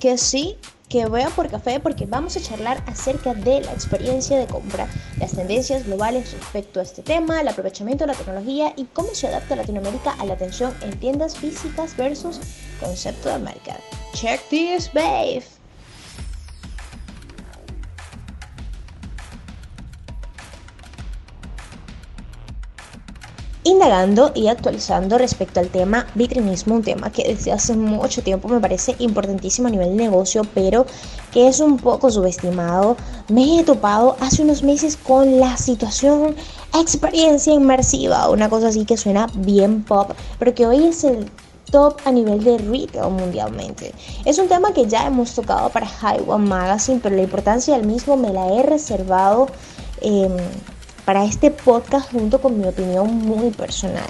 que sí que veo por café porque vamos a charlar acerca de la experiencia de compra, las tendencias globales respecto a este tema, el aprovechamiento de la tecnología y cómo se adapta Latinoamérica a la atención en tiendas físicas versus concepto de mercado. Check this, babe. Indagando y actualizando respecto al tema vitrinismo, un tema que desde hace mucho tiempo me parece importantísimo a nivel negocio, pero que es un poco subestimado. Me he topado hace unos meses con la situación experiencia inmersiva, una cosa así que suena bien pop, pero que hoy es el top a nivel de retail mundialmente. Es un tema que ya hemos tocado para High One Magazine, pero la importancia del mismo me la he reservado. Eh, para este podcast junto con mi opinión muy personal.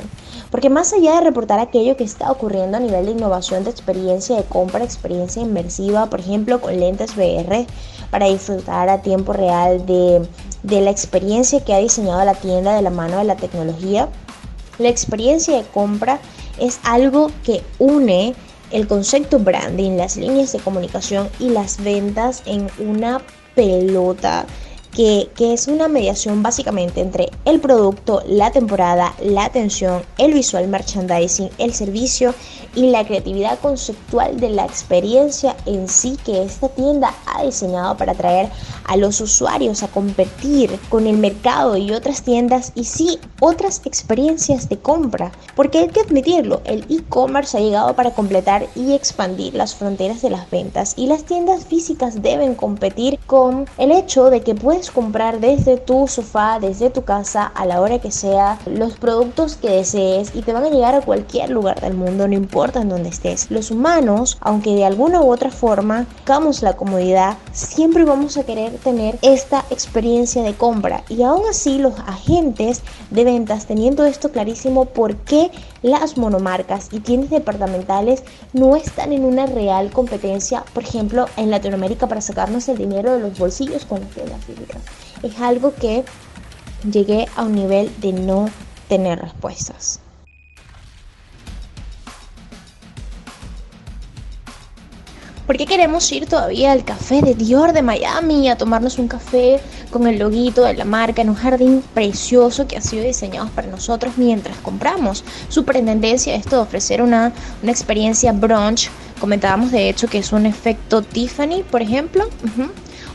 Porque más allá de reportar aquello que está ocurriendo a nivel de innovación de experiencia de compra, experiencia inmersiva, por ejemplo con lentes VR, para disfrutar a tiempo real de, de la experiencia que ha diseñado la tienda de la mano de la tecnología, la experiencia de compra es algo que une el concepto branding, las líneas de comunicación y las ventas en una pelota que, es una mediación básicamente entre el producto, la temporada, la atención, el visual merchandising, el servicio y la creatividad conceptual de la experiencia en sí que esta tienda ha diseñado para atraer a los usuarios a competir con el mercado y otras tiendas y sí otras experiencias de compra. Porque hay que admitirlo, el e-commerce ha llegado para completar y expandir las fronteras de las ventas y las tiendas físicas deben competir con el hecho de que comprar desde tu sofá, desde tu casa, a la hora que sea, los productos que desees y te van a llegar a cualquier lugar del mundo, no importa en dónde estés. Los humanos, aunque de alguna u otra forma buscamos la comodidad, siempre vamos a querer tener esta experiencia de compra. Y aún así los agentes de ventas, teniendo esto clarísimo, ¿por qué las monomarcas y tiendas departamentales no están en una real competencia, por ejemplo, en Latinoamérica para sacarnos el dinero de los bolsillos con las tiendas es algo que llegué a un nivel de no tener respuestas. ¿Por qué queremos ir todavía al café de Dior de Miami a tomarnos un café con el loguito de la marca en un jardín precioso que ha sido diseñado para nosotros mientras compramos? Superintendencia esto de ofrecer una, una experiencia brunch. Comentábamos de hecho que es un efecto Tiffany, por ejemplo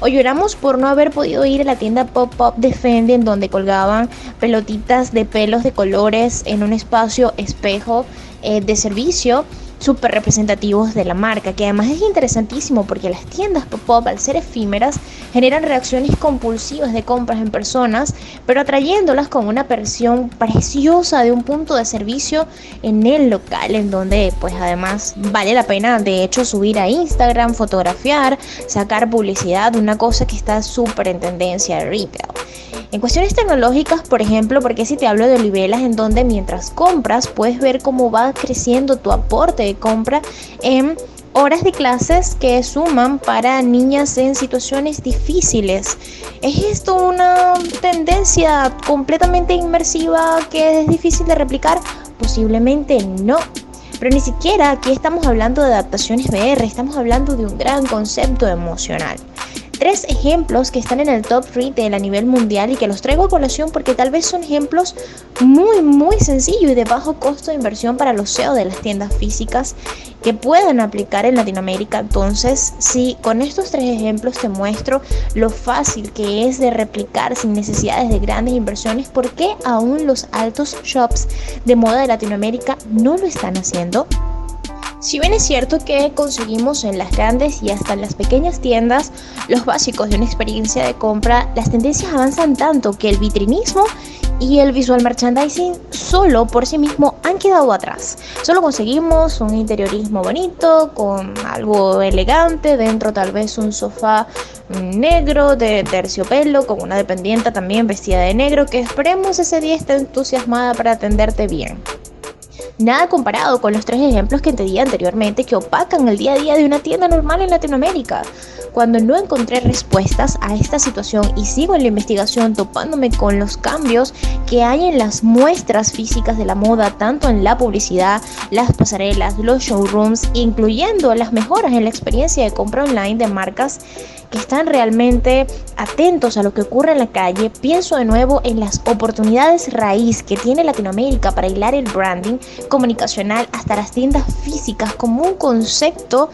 o lloramos por no haber podido ir a la tienda pop-up de Fendi en donde colgaban pelotitas de pelos de colores en un espacio espejo eh, de servicio súper representativos de la marca, que además es interesantísimo porque las tiendas pop-up, al ser efímeras, generan reacciones compulsivas de compras en personas, pero atrayéndolas con una versión preciosa de un punto de servicio en el local, en donde pues además vale la pena de hecho subir a Instagram, fotografiar, sacar publicidad, una cosa que está súper en tendencia de retail. En cuestiones tecnológicas, por ejemplo, porque si te hablo de Olivelas, en donde mientras compras puedes ver cómo va creciendo tu aporte de compra en horas de clases que suman para niñas en situaciones difíciles. ¿Es esto una tendencia completamente inmersiva que es difícil de replicar? Posiblemente no. Pero ni siquiera aquí estamos hablando de adaptaciones VR, estamos hablando de un gran concepto emocional tres ejemplos que están en el top retail a nivel mundial y que los traigo a colación porque tal vez son ejemplos muy muy sencillos y de bajo costo de inversión para los CEO de las tiendas físicas que puedan aplicar en Latinoamérica. Entonces, si con estos tres ejemplos te muestro lo fácil que es de replicar sin necesidades de grandes inversiones, ¿por qué aún los altos shops de moda de Latinoamérica no lo están haciendo? Si bien es cierto que conseguimos en las grandes y hasta en las pequeñas tiendas los básicos de una experiencia de compra, las tendencias avanzan tanto que el vitrinismo y el visual merchandising solo por sí mismo han quedado atrás. Solo conseguimos un interiorismo bonito, con algo elegante, dentro tal vez un sofá negro de terciopelo, con una dependienta también vestida de negro, que esperemos ese día esté entusiasmada para atenderte bien. Nada comparado con los tres ejemplos que te di anteriormente que opacan el día a día de una tienda normal en Latinoamérica. cuando no encontré respuestas a esta situación y sigo en la investigación topándome con los cambios que hay en las muestras físicas de la moda, tanto en la publicidad, las pasarelas, los showrooms, incluyendo las mejoras en la experiencia de compra online de marcas están realmente atentos a lo que ocurre en la calle, pienso de nuevo en las oportunidades raíz que tiene Latinoamérica para hilar el branding comunicacional hasta las tiendas físicas como un concepto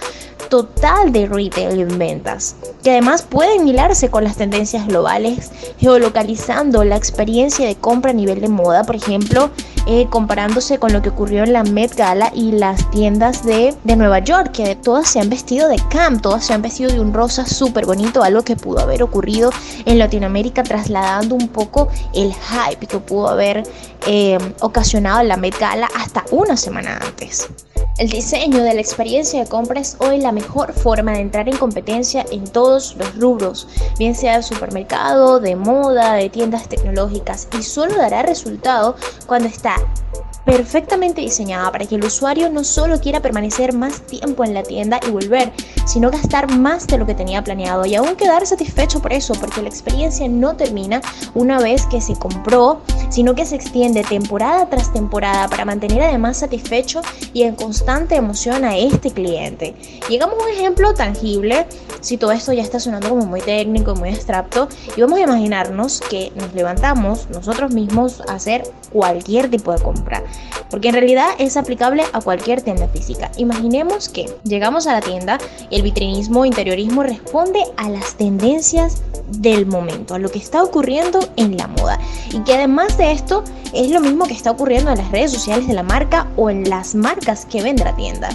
total de retail en ventas, que además pueden hilarse con las tendencias globales, geolocalizando la experiencia de compra a nivel de moda, por ejemplo, eh, comparándose con lo que ocurrió en la Met Gala y las tiendas de, de Nueva York, que todas se han vestido de camp, todas se han vestido de un rosa súper bonito, algo que pudo haber ocurrido en Latinoamérica, trasladando un poco el hype que pudo haber eh, ocasionado la Met Gala hasta una semana antes. El diseño de la experiencia de compra es hoy la mejor forma de entrar en competencia en todos los rubros, bien sea de supermercado, de moda, de tiendas tecnológicas, y solo dará resultado cuando está perfectamente diseñada para que el usuario no solo quiera permanecer más tiempo en la tienda y volver, sino gastar más de lo que tenía planeado y aún quedar satisfecho por eso, porque la experiencia no termina una vez que se compró, sino que se extiende temporada tras temporada para mantener además satisfecho y en constante emoción a este cliente. Llegamos a un ejemplo tangible, si todo esto ya está sonando como muy técnico, muy abstracto, y vamos a imaginarnos que nos levantamos nosotros mismos a hacer cualquier tipo de compra porque en realidad es aplicable a cualquier tienda física. Imaginemos que llegamos a la tienda y el vitrinismo interiorismo responde a las tendencias del momento, a lo que está ocurriendo en la moda. Y que además de esto es lo mismo que está ocurriendo en las redes sociales de la marca o en las marcas que vende la tienda.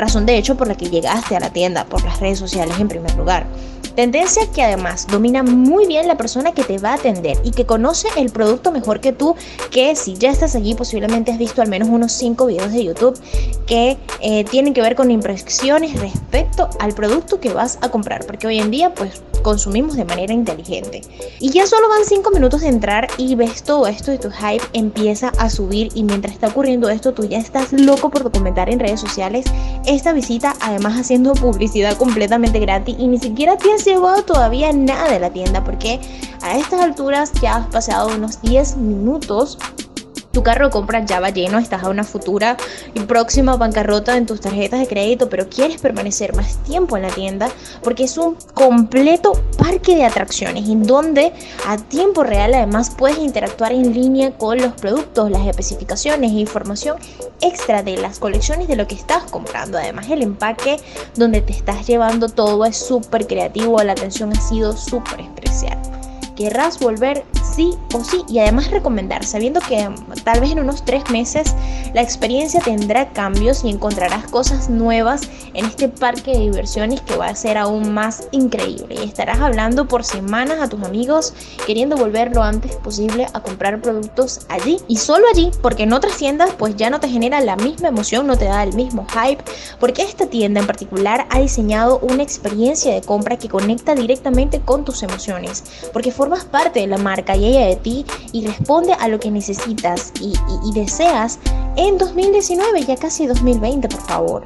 Razón de hecho por la que llegaste a la tienda, por las redes sociales en primer lugar. Tendencia que además domina muy bien la persona que te va a atender y que conoce el producto mejor que tú, que si ya estás allí posiblemente has visto al menos unos 5 videos de YouTube que eh, tienen que ver con impresiones respecto al producto que vas a comprar, porque hoy en día pues consumimos de manera inteligente. Y ya solo van 5 minutos de entrar y ves todo esto y tu hype empieza a subir y mientras está ocurriendo esto tú ya estás loco por documentar en redes sociales esta visita, además haciendo publicidad completamente gratis y ni siquiera te has llevado todavía nada de la tienda porque a estas alturas ya has pasado unos 10 minutos tu carro de ya va lleno, estás a una futura y próxima bancarrota en tus tarjetas de crédito, pero quieres permanecer más tiempo en la tienda porque es un completo parque de atracciones en donde a tiempo real además puedes interactuar en línea con los productos, las especificaciones e información extra de las colecciones de lo que estás comprando. Además el empaque donde te estás llevando todo es súper creativo, la atención ha sido súper especial. Querrás volver sí o sí y además recomendar, sabiendo que tal vez en unos tres meses la experiencia tendrá cambios y encontrarás cosas nuevas en este parque de diversiones que va a ser aún más increíble. Y estarás hablando por semanas a tus amigos queriendo volver lo antes posible a comprar productos allí. Y solo allí porque en otras tiendas pues ya no te genera la misma emoción, no te da el mismo hype porque esta tienda en particular ha diseñado una experiencia de compra que conecta directamente con tus emociones porque formas parte de la marca y de ti y responde a lo que necesitas y, deseas en 2019, ya casi 2020, por favor.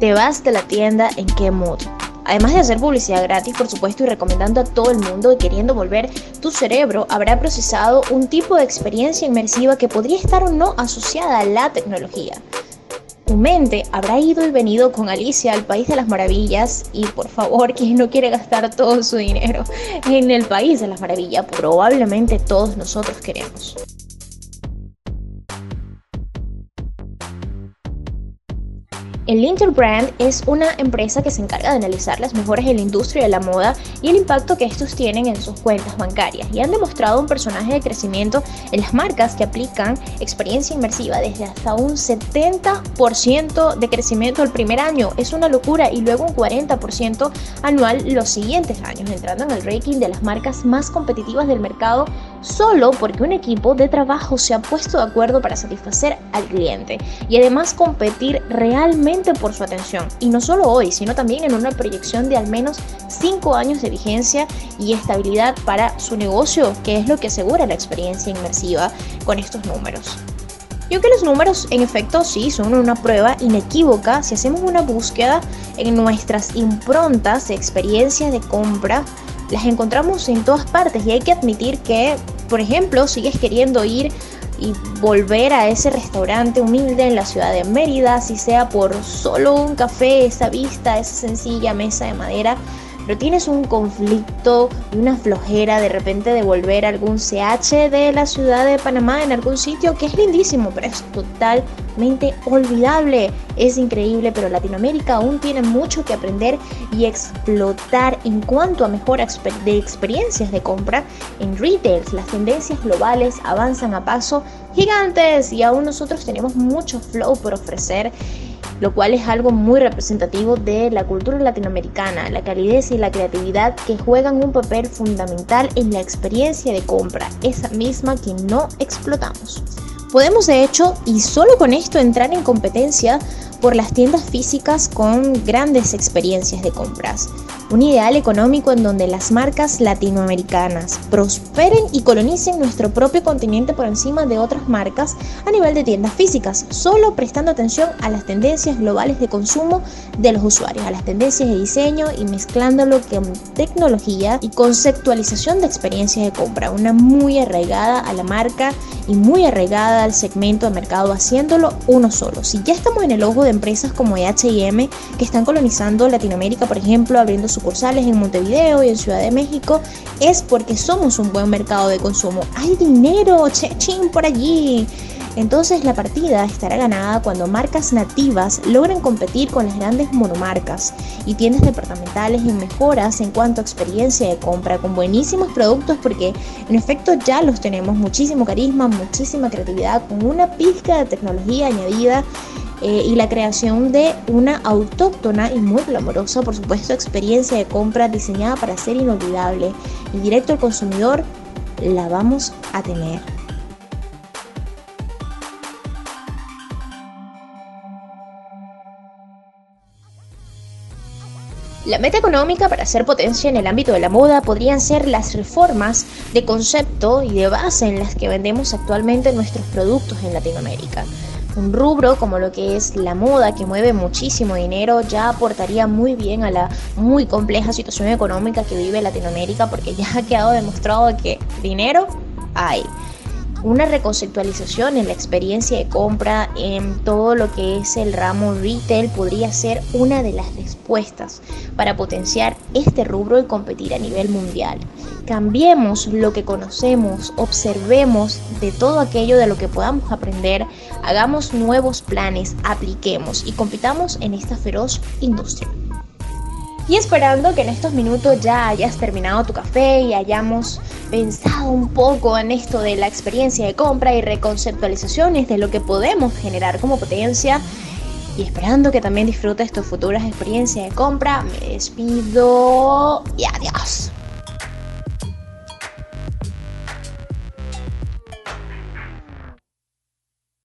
Te vas de la tienda en qué mood. Además de hacer publicidad gratis, por supuesto, y recomendando a todo el mundo y queriendo volver, tu cerebro habrá procesado un tipo de experiencia inmersiva que podría estar o no asociada a la tecnología. Tu mente habrá ido y venido con Alicia al País de las Maravillas y por favor, quien no quiere gastar todo su dinero en el País de las Maravillas, probablemente todos nosotros queremos. El Interbrand es una empresa que se encarga de analizar las mejoras en la industria de la moda y el impacto que estos tienen en sus cuentas bancarias y han demostrado un personaje de crecimiento en las marcas que aplican experiencia inmersiva desde hasta un 70% de crecimiento el primer año. Es una locura y luego un 40% anual los siguientes años, entrando en el ranking de las marcas más competitivas del mercado solo porque un equipo de trabajo se ha puesto de acuerdo para satisfacer al cliente y además competir realmente por su atención. Y no solo hoy, sino también en una proyección de al menos 5 años de vigencia y estabilidad para su negocio, que es lo que asegura la experiencia inmersiva con estos números. Y aunque los números en efecto sí son una prueba inequívoca, si hacemos una búsqueda en nuestras improntas de experiencia de compra, las encontramos en todas partes y hay que admitir que, por ejemplo, sigues queriendo ir y volver a ese restaurante humilde en la ciudad de Mérida, si sea por solo un café, esa vista, esa sencilla mesa de madera, pero tienes un conflicto y una flojera de repente de volver a algún CH de la ciudad de Panamá en algún sitio que es lindísimo, pero es olvidable. Es increíble, pero Latinoamérica aún tiene mucho que aprender y explotar en cuanto a mejora de experiencias de compra en retail. Las tendencias globales avanzan a paso gigantes y aún nosotros tenemos mucho flow por ofrecer lo cual es algo muy representativo de la cultura latinoamericana, la calidez y la creatividad que juegan un papel fundamental en la experiencia de compra, esa misma que no explotamos. Podemos de hecho, y solo con esto, entrar en competencia por las tiendas físicas con grandes experiencias de compras. Un ideal económico en donde las marcas latinoamericanas prosperen y colonicen nuestro propio continente por encima de otras marcas a nivel de tiendas físicas, solo prestando atención a las tendencias globales de consumo de los usuarios, a las tendencias de diseño y mezclándolo con tecnología y conceptualización de experiencias de compra, una muy arraigada a la marca y muy arraigada al segmento de mercado, haciéndolo uno solo. Si ya estamos en el ojo de empresas como HM que están colonizando Latinoamérica, por ejemplo, abriendo sucursales en Montevideo y en Ciudad de México, es porque somos un buen mercado de consumo. Hay dinero, chechín por allí. Entonces la partida estará ganada cuando marcas nativas logren competir con las grandes monomarcas y tiendas departamentales en mejoras en cuanto a experiencia de compra con buenísimos productos porque en efecto ya los tenemos muchísimo carisma, muchísima creatividad con una pizca de tecnología añadida eh, y la creación de una autóctona y muy glamorosa, por supuesto, experiencia de compra diseñada para ser inolvidable y directo al consumidor, la vamos a tener. La meta económica para hacer potencia en el ámbito de la moda podrían ser las reformas de concepto y de base en las que vendemos actualmente nuestros productos en Latinoamérica. Un rubro como lo que es la moda, que mueve muchísimo dinero, ya aportaría muy bien a la muy compleja situación económica que vive Latinoamérica, porque ya ha quedado demostrado que dinero hay una reconceptualización en la experiencia de compra en todo lo que es el ramo retail podría ser una de las respuestas para potenciar este rubro y competir a nivel mundial. Cambiemos lo que conocemos, observemos de todo aquello de lo que podamos aprender, hagamos nuevos planes, apliquemos y compitamos en esta feroz industria. Y esperando que en estos minutos ya hayas terminado tu café y hayamos pensado un poco en esto de la experiencia de compra y reconceptualizaciones de lo que podemos generar como potencia. Y esperando que también disfrutes tus futuras experiencias de compra, me despido y adiós.